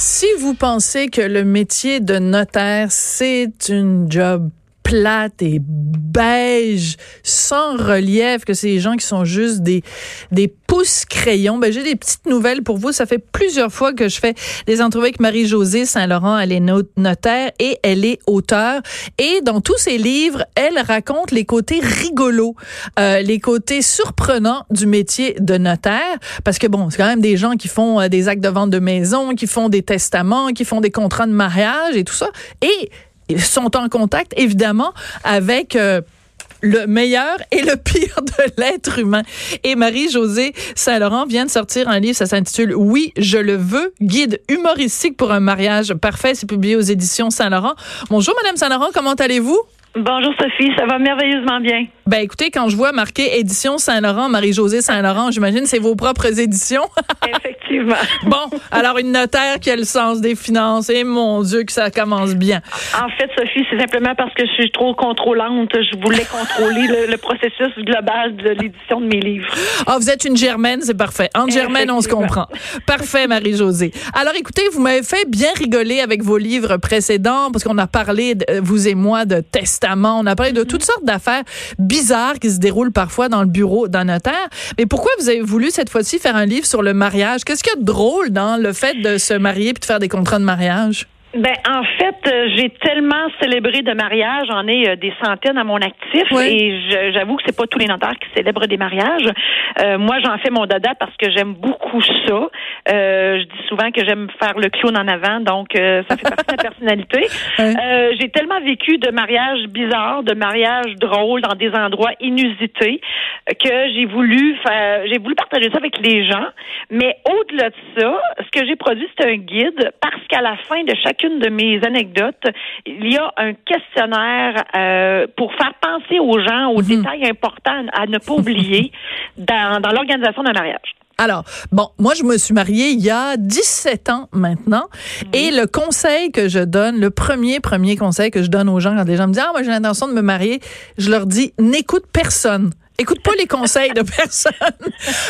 Si vous pensez que le métier de notaire, c'est une job plate et beige, sans relief, que c'est des gens qui sont juste des, des pouces crayons. Ben, j'ai des petites nouvelles pour vous. Ça fait plusieurs fois que je fais des entrevues avec Marie-Josée Saint-Laurent. Elle est notaire et elle est auteure. Et dans tous ses livres, elle raconte les côtés rigolos, euh, les côtés surprenants du métier de notaire. Parce que bon, c'est quand même des gens qui font euh, des actes de vente de maison, qui font des testaments, qui font des contrats de mariage et tout ça. Et sont en contact, évidemment, avec... Euh, le meilleur et le pire de l'être humain. Et Marie-Josée Saint-Laurent vient de sortir un livre, ça s'intitule Oui, je le veux, guide humoristique pour un mariage parfait. C'est publié aux éditions Saint-Laurent. Bonjour, Madame Saint-Laurent, comment allez-vous? Bonjour Sophie, ça va merveilleusement bien. Ben écoutez, quand je vois marqué édition Saint-Laurent, Marie-Josée Saint-Laurent, j'imagine c'est vos propres éditions. Effectivement. bon, alors une notaire qui a le sens des finances, et mon Dieu que ça commence bien. En fait, Sophie, c'est simplement parce que je suis trop contrôlante. Je voulais contrôler le, processus global de l'édition de mes livres. Ah, vous êtes une germaine, c'est parfait. En germaine, on se comprend. Parfait, Marie-Josée. Alors écoutez, vous m'avez fait bien rigoler avec vos livres précédents parce qu'on a parlé, vous et moi, de tests on a parlé de toutes sortes d'affaires bizarres qui se déroulent parfois dans le bureau d'un notaire. Mais pourquoi vous avez voulu cette fois-ci faire un livre sur le mariage? Qu'est-ce qu'il y a de drôle dans le fait de se marier puis de faire des contrats de mariage? Ben en fait, euh, j'ai tellement célébré de mariages, j'en ai euh, des centaines à mon actif et j'avoue que c'est pas tous les notaires qui célèbrent des mariages. Euh, moi, j'en fais mon dada parce que j'aime beaucoup ça. je dis souvent que j'aime faire le clown en avant, donc ça fait partie de ma personnalité. j'ai tellement vécu de mariages bizarres, de mariages drôles dans des endroits inusités que j'ai voulu faire, j'ai voulu partager ça avec les gens. Mais au-delà de ça, ce que j'ai produit, c'est un guide parce qu'à la fin de chaque chacune de mes anecdotes, il y a un questionnaire euh, pour faire penser aux gens aux mhm. détails importants à ne pas oublier dans, dans l'organisation d'un mariage. Alors, bon, moi, je me suis mariée il y a 17 ans maintenant. Mhm. Et le conseil que je donne, le premier, premier conseil que je donne aux gens quand des gens me disent, ah, moi, j'ai l'intention de me marier, je leur dis, n'écoute personne. Écoute pas les conseils de personne.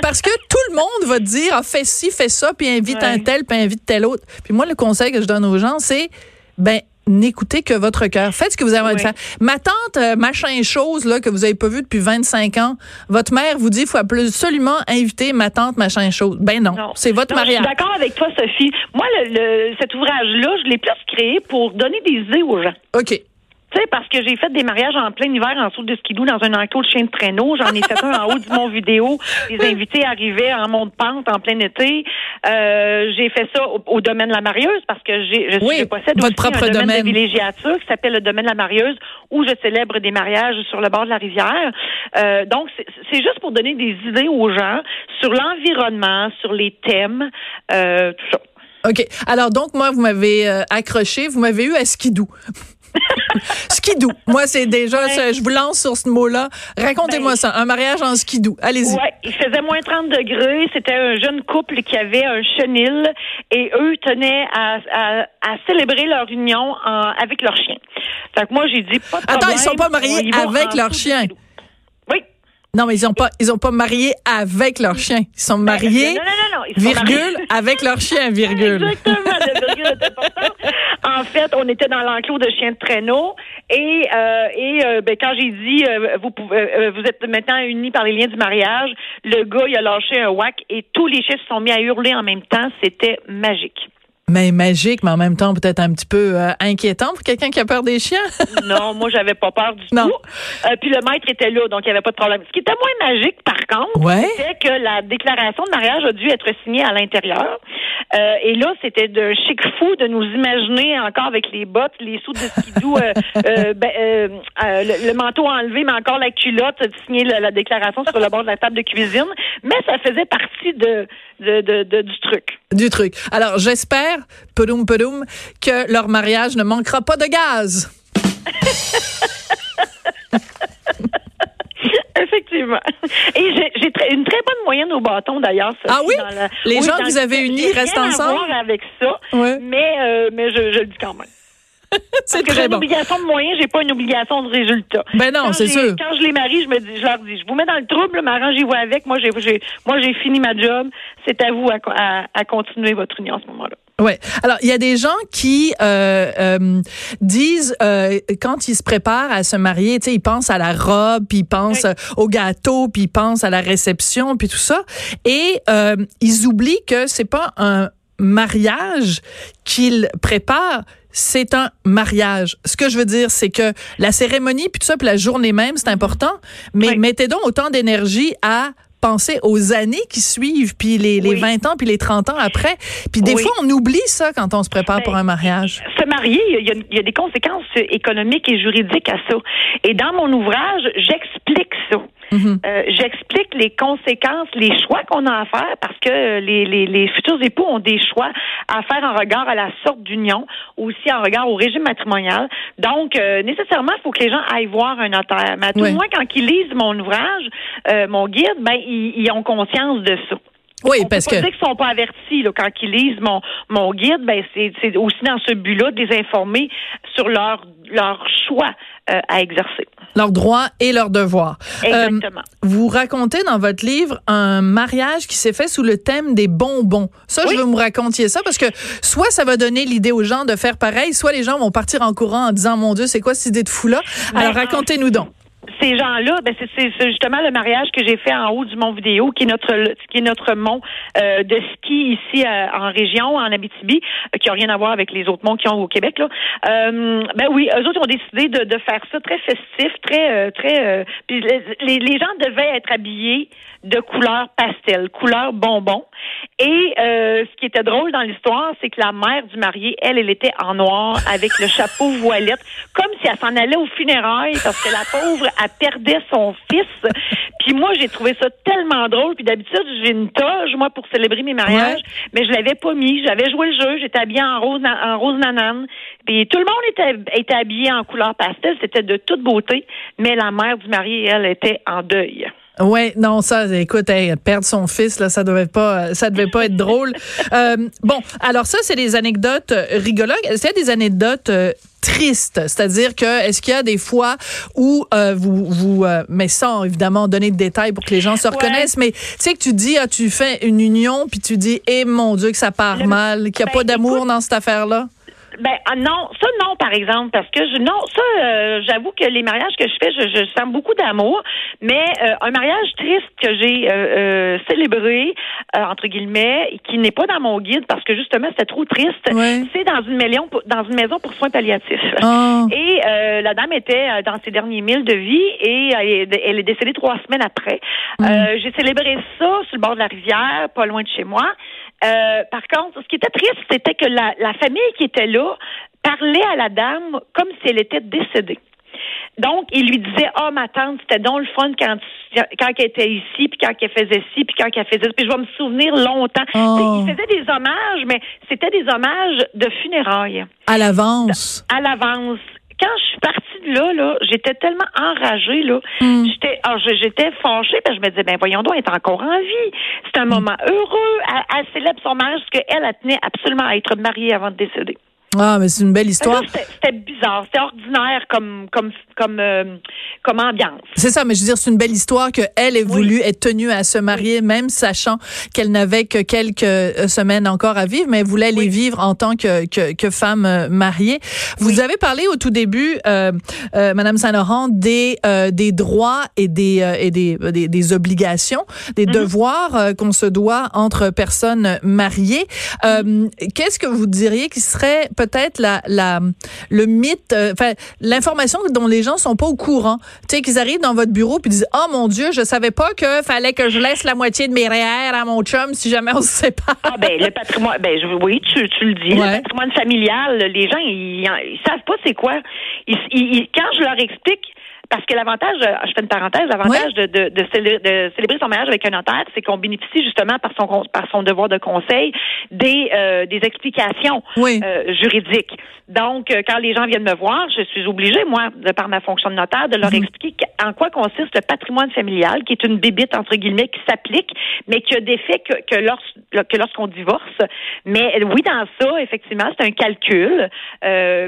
Parce que tout le monde va te dire, ah, fais ci, fais ça, puis invite un tel, puis invite tel autre. Puis moi, le conseil que je donne aux gens, c'est, ben, n'écoutez que votre cœur. Faites ce que vous avez envie de faire. Ma tante, euh, machin chose, là, que vous avez pas vu depuis 25 ans, votre mère vous dit, il faut absolument inviter ma tante, machin chose. Ben non, c'est votre mariage. Je suis d'accord avec toi, Sophie. Moi, le, cet ouvrage-là, je l'ai plus créé pour donner des idées aux gens. OK. Tu sais, parce que j'ai fait des mariages en plein hiver en saut de skidoo dans un enclos de chien de traîneau. J'en ai fait un en haut du mont vidéo. Les invités arrivaient en mont de pente en plein été. Euh, j'ai fait ça au, domaine La Marieuse parce que j'ai, je, oui, possède votre aussi propre un domaine, de villégiature qui s'appelle le domaine La Marieuse où je célèbre des mariages sur le bord de la rivière. Euh, donc, c'est juste pour donner des idées aux gens sur l'environnement, sur les thèmes, euh, tout ça. OK. Alors, donc, moi, vous m'avez euh, accroché, vous m'avez eu à skidoo. skidou. Moi, c'est déjà, je vous lance sur ce mot-là. Racontez-moi ben, ça. Un mariage en skidou. Allez-y. Ouais, il faisait moins 30 degrés. C'était un jeune couple qui avait un chenil et eux tenaient à, à, célébrer leur union avec leur chien. Fait que moi, j'ai dit pas de Attends, ils sont pas mariés avec leur chien. Non, mais ils ont pas, ils ont pas marié avec leur chien. Ils sont ben, mariés, non, non, non, virgule, avec leur chien, virgule. Exactement, la virgule est importante. En fait, on était dans l'enclos de chiens de traîneau et euh, et euh, ben, quand j'ai dit euh, vous pouvez, vous êtes maintenant unis par les liens du mariage, le gars il a lâché un whack et tous les chiens se sont mis à hurler en même temps. C'était magique mais magique, mais en même temps peut-être un petit peu euh, inquiétant pour quelqu'un qui a peur des chiens. non, moi j'avais pas peur du non. tout. Euh, puis le maître était là, donc il n'y avait pas de problème. Ce qui était moins magique, par contre, c'était que la déclaration de mariage a dû être signée à l'intérieur. Euh, et là, c'était de chic fou de nous imaginer encore avec les bottes, les sous de skidoo, ben, le, manteau enlevé, mais encore la culotte, de signer la, déclaration sur le bord de la table de cuisine. Mais ça faisait partie de, de du truc. Du truc. Alors j'espère pedoum pedoum, que leur mariage ne manquera pas de gaz. Effectivement. Et j'ai une très bonne moyenne au bâton d'ailleurs. Ah oui? Les gens que vous avez unis restent ensemble? À voir avec ça, mais, euh, mais je, le dis quand même. c'est très j'ai une obligation de moyens, j'ai pas une obligation de résultat. Ben non, c'est sûr. Quand je les marie, je me dis, je leur dis, je vous mets dans le trouble, mais arrangez-vous avec. Moi, j'ai, moi, j'ai fini ma job. C'est à vous à, à continuer votre union à ce moment-là. Ouais. Alors, il y a des gens qui euh, euh, disent euh, quand ils se préparent à se marier, tu sais, ils pensent à la robe, puis ils pensent au gâteau, puis ils pensent à la réception, puis tout ça, et euh, ils oublient que c'est pas un mariage qu'ils préparent, c'est un mariage. Ce que je veux dire, c'est que la cérémonie, puis tout ça, puis la journée même, c'est important, mais mettez donc autant d'énergie à penser aux années qui suivent, puis les, les 20 ans, puis les 30 ans après. Puis des fois, on oublie ça quand on se prépare ben, pour un mariage. Se marier, il y, a, il y, a, des conséquences économiques et juridiques à ça. Et dans mon ouvrage, j'explique ça. Mm-hmm. Euh, j'explique les conséquences, les choix qu'on a à faire parce que les, les, les, futurs époux ont des choix à faire en regard à la sorte d'union, aussi en regard au régime matrimonial. Donc, euh, nécessairement, il faut que les gens aillent voir un notaire. Mais à tout le moins, quand ils lisent mon ouvrage, euh, mon guide, ben, ils, ils ont conscience de ça. Oui, parce peut pas que. Dire qu'ils sont pas avertis là, quand ils lisent mon mon guide, ben c'est aussi dans ce but-là de les informer sur leur leur choix euh, à exercer. Leurs droits et leurs devoirs. Exactement. Euh, vous racontez dans votre livre un mariage qui s'est fait sous le thème des bonbons. Ça, je veux me raconter ça parce que soit ça va donner l'idée aux gens de faire pareil, soit les gens vont partir en courant en disant mon Dieu, c'est quoi cette idée de fou là ben, Alors racontez-nous donc ces gens-là, ben c'est justement le mariage que j'ai fait en haut du mont Vidéo, qui est notre qui est notre mont euh, de ski ici euh, en région, en Abitibi, euh, qui a rien à voir avec les autres monts qui ont au Québec. Là. ben oui, eux autres ont décidé de, de faire ça très festif, très très. les, les gens devaient être habillés de couleur pastel, couleur bonbon. Et euh, ce qui était drôle dans l'histoire, c'est que la mère du marié, elle, elle était en noir avec le chapeau voilette, comme si elle s'en allait au funérailles parce que la pauvre, elle perdait son fils. Puis moi, j'ai trouvé ça tellement drôle. Puis d'habitude, j'ai une toge, moi, pour célébrer mes mariages, mais je l'avais pas mis. J'avais joué le jeu, j'étais habillée en rose, en rose nanane. Puis tout le monde était, était habillé en couleur pastel. C'était de toute beauté. Mais la mère du marié, elle, était en deuil. Ouais, non, ça, écoute, perdre son fils, là, ça devait pas, ça devait pas être drôle. Euh, bon, alors ça, c'est des anecdotes euh, rigolotes. Est-ce qu'il y a des anecdotes euh, tristes, c'est-à-dire que est-ce qu'il y a des fois où vous, vous, mais sans évidemment donner de détails pour que les gens se reconnaissent, mais tu sais que tu dis, ah, tu fais une union, puis tu dis, eh mon Dieu que ça part mal, qu'il n'y a ben, pas d'amour dans cette affaire-là. Ben ah, non, ça non par exemple parce que je non ça euh, j'avoue que les mariages que je fais je, je sens beaucoup d'amour, mais euh, un mariage triste que j'ai euh, célébré entre guillemets qui n'est pas dans mon guide parce que justement c'était trop triste, c'est dans une maison dans une maison pour soins palliatifs. Ah. Et la dame était dans ses derniers milles de vie et elle est, décédée trois semaines après. Mm. j'ai célébré ça sur le bord de la rivière, pas loin de chez moi. Euh, par contre, ce qui était triste, c'était que la, la, famille qui était là parlait à la dame comme si elle était décédée. Donc, il lui disait, ah, oh, ma tante, c'était donc le fun quand, quand elle était ici, puis quand elle faisait ci, puis quand elle faisait ça. Puis je vais me souvenir longtemps. Oh. Il faisait des hommages, mais c'était des hommages de funérailles. À l'avance. À l'avance quand je suis partie de là, là, j'étais tellement enragée, là. Hmm. J'étais, ah, j'étais fâchée, parce que je me disais, ben voyons donc, elle est encore en vie. C'est un hmm. moment heureux. Elle, elle célèbre son mariage, parce qu'elle, elle tenait absolument à être mariée avant de décéder. Ah, mais c'est une belle histoire. C'était bizarre, c'était ordinaire comme comme comme euh, comme ambiance. C'est ça, mais je veux dire, c'est une belle histoire que elle ait voulu être tenue à se marier, même sachant qu'elle n'avait que quelques euh, semaines encore à vivre, mais elle voulait les vivre en tant que que, que femme euh, mariée. Vous avez parlé au tout début, euh, euh, Madame Saint-Laurent, des des droits et des et des, des, des obligations, des mm-hmm. devoirs qu'on se doit entre personnes mariées. Qu'est-ce que vous diriez qui serait peut-être la, la, le mythe, euh, enfin, l'information dont les gens sont pas au courant. Tu sais, qu'ils arrivent dans votre bureau puis disent, oh mon Dieu, je savais pas que fallait que je laisse la moitié de mes REER à mon chum si jamais on se sépare. Ah, ben, le patrimoine, ben, oui, tu, tu le dis. Le patrimoine familial, les gens, ils, ils savent pas c'est quoi. ils, quand je leur explique, parce que l'avantage, euh, je fais une parenthèse, l'avantage de, de, de, célébrer son mariage avec un notaire, c'est qu'on bénéficie justement par son par son devoir de conseil des euh, des explications euh, juridiques. Donc, quand les gens viennent me voir, je suis obligée, moi, de par ma fonction de notaire, de leur mhm. expliquer en quoi consiste le patrimoine familial, qui est une débite entre guillemets qui s'applique, mais qui a des faits que, que, que lorsqu'on divorce. Mais oui, dans ça, effectivement, c'est un calcul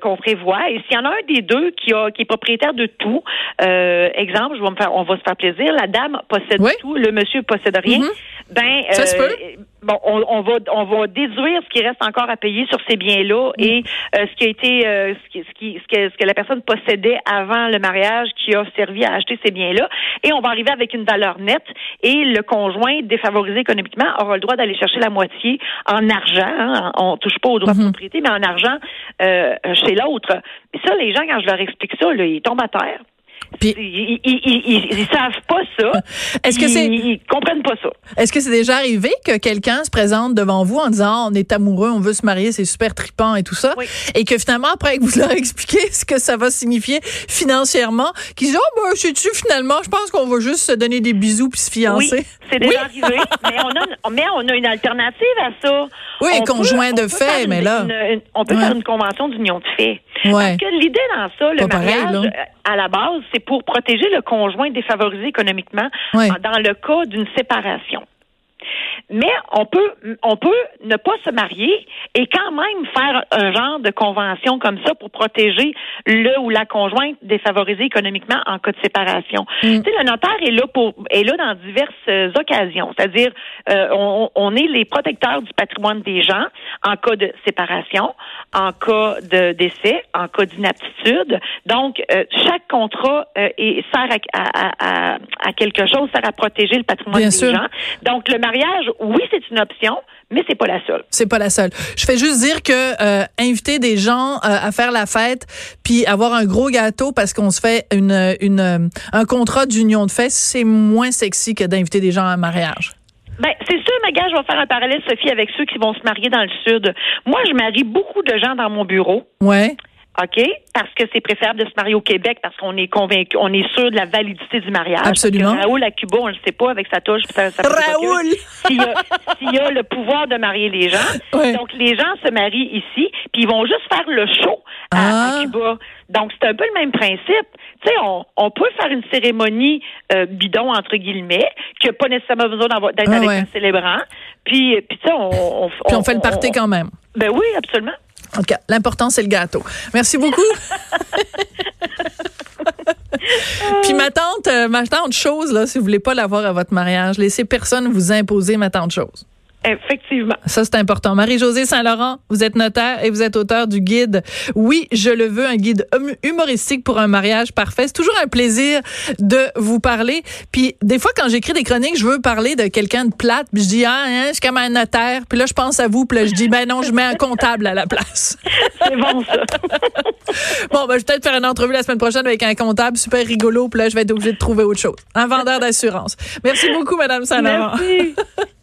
qu'on prévoit. Et s'il y en a un des deux qui a qui est propriétaire de tout, euh, exemple, je vais me faire, on va se faire plaisir, la dame possède tout, le monsieur possède rien. Mm-hmm. Ben, ça se peut. bon, on, on, va on va déduire ce qui reste encore à payer sur ces biens-là mm. et ce qui a été ce, qui, ce, qui, ce, que, ce que la personne possédait avant le mariage qui a servi à acheter ces biens-là et on va arriver avec une valeur nette et le conjoint défavorisé économiquement aura le droit d'aller chercher la moitié en argent. Hein, on touche pas au droit de mhm. propriété, mais en argent euh, chez l'autre. Ça, les gens, quand je leur explique ça, là, ils tombent à terre. Puis, ils, ils, savent pas ça. Est-ce que c'est ils comprennent pas ça. Est-ce que c'est déjà arrivé que quelqu'un se présente devant vous en disant on est amoureux, on veut se marier, c'est super tripant et tout ça, et que finalement après que vous leur expliquez ce que ça va signifier financièrement, qu'ils disent oh ben sais tu finalement, je pense qu'on va juste se donner des bisous puis se fiancer. Oui, c'est déjà arrivé, mais on a mais on a une alternative à ça. Oui, conjoint de fait, mais là on peut faire une convention d'union de fait. Parce que l'idée dans ça, le mariage à la base, c'est pour protéger le conjoint défavorisé économiquement dans le cas d'une séparation. Mais on peut, on peut ne pas se marier et quand même faire un genre de convention comme ça pour protéger le ou la conjointe défavorisée économiquement en cas de séparation. Mm. Tu sais, le notaire est là pour, est là dans diverses occasions. C'est-à-dire, euh, on, on, est les protecteurs du patrimoine des gens en cas de séparation, en cas de décès, en cas d'inaptitude. Donc, euh, chaque contrat euh, sert à, à, à, quelque chose, sert à protéger le patrimoine des gens. Donc, le mariage oui, c'est une option, mais c'est pas la seule. C'est pas la seule. Je fais juste dire que euh, inviter des gens euh, à faire la fête puis avoir un gros gâteau parce qu'on se fait une, une un contrat d'union de fait, c'est moins sexy que d'inviter des gens à un mariage. Ben, c'est sûr, ma gars, je vais faire un parallèle, Sophie, avec ceux qui vont se marier dans le Sud. Moi, je marie beaucoup de gens dans mon bureau. Ouais. OK? Parce que c'est préférable de se marier au Québec parce qu'on est convaincu, on est sûr de la validité du mariage. Absolument. Raoul à Cuba, on le sait pas avec sa touche. Ça, ça Raoul! S'il y, a le pouvoir de marier les gens. Donc, les gens se marient ici, puis ils vont juste faire le show à, ah. Cuba. Donc, c'est un peu le même principe. Tu sais, on, on, peut faire une cérémonie euh, bidon, entre guillemets, qui n'a pas nécessairement besoin d'être ah avec un célébrant. Puis, puis tu sais, on, on, Puis on fait le party quand même. Ben oui, absolument. OK. L'important, c'est le gâteau. Merci beaucoup. Puis ma tante, euh, ma tante chose, là, si vous voulez pas l'avoir à votre mariage, laissez personne vous imposer ma tante chose. Effectivement. Ça, c'est important. Marie-Josée Saint-Laurent, vous êtes notaire et vous êtes auteur du guide Oui, je le veux, un guide hum, humoristique pour un mariage parfait. C'est toujours un plaisir de vous parler. Puis des fois, quand j'écris des chroniques, je veux parler de quelqu'un de plate, puis je dis, ah, hein, je suis comme un notaire. Puis là, je pense à vous, puis là, je dis, ben non, je mets un comptable à la place. C'est bon, ça. bon, ben, je vais peut-être faire une entrevue la semaine prochaine avec un comptable super rigolo, puis là, je vais être obligée de trouver autre chose. Un vendeur d'assurance. Merci beaucoup, Madame Saint-Laurent. Merci.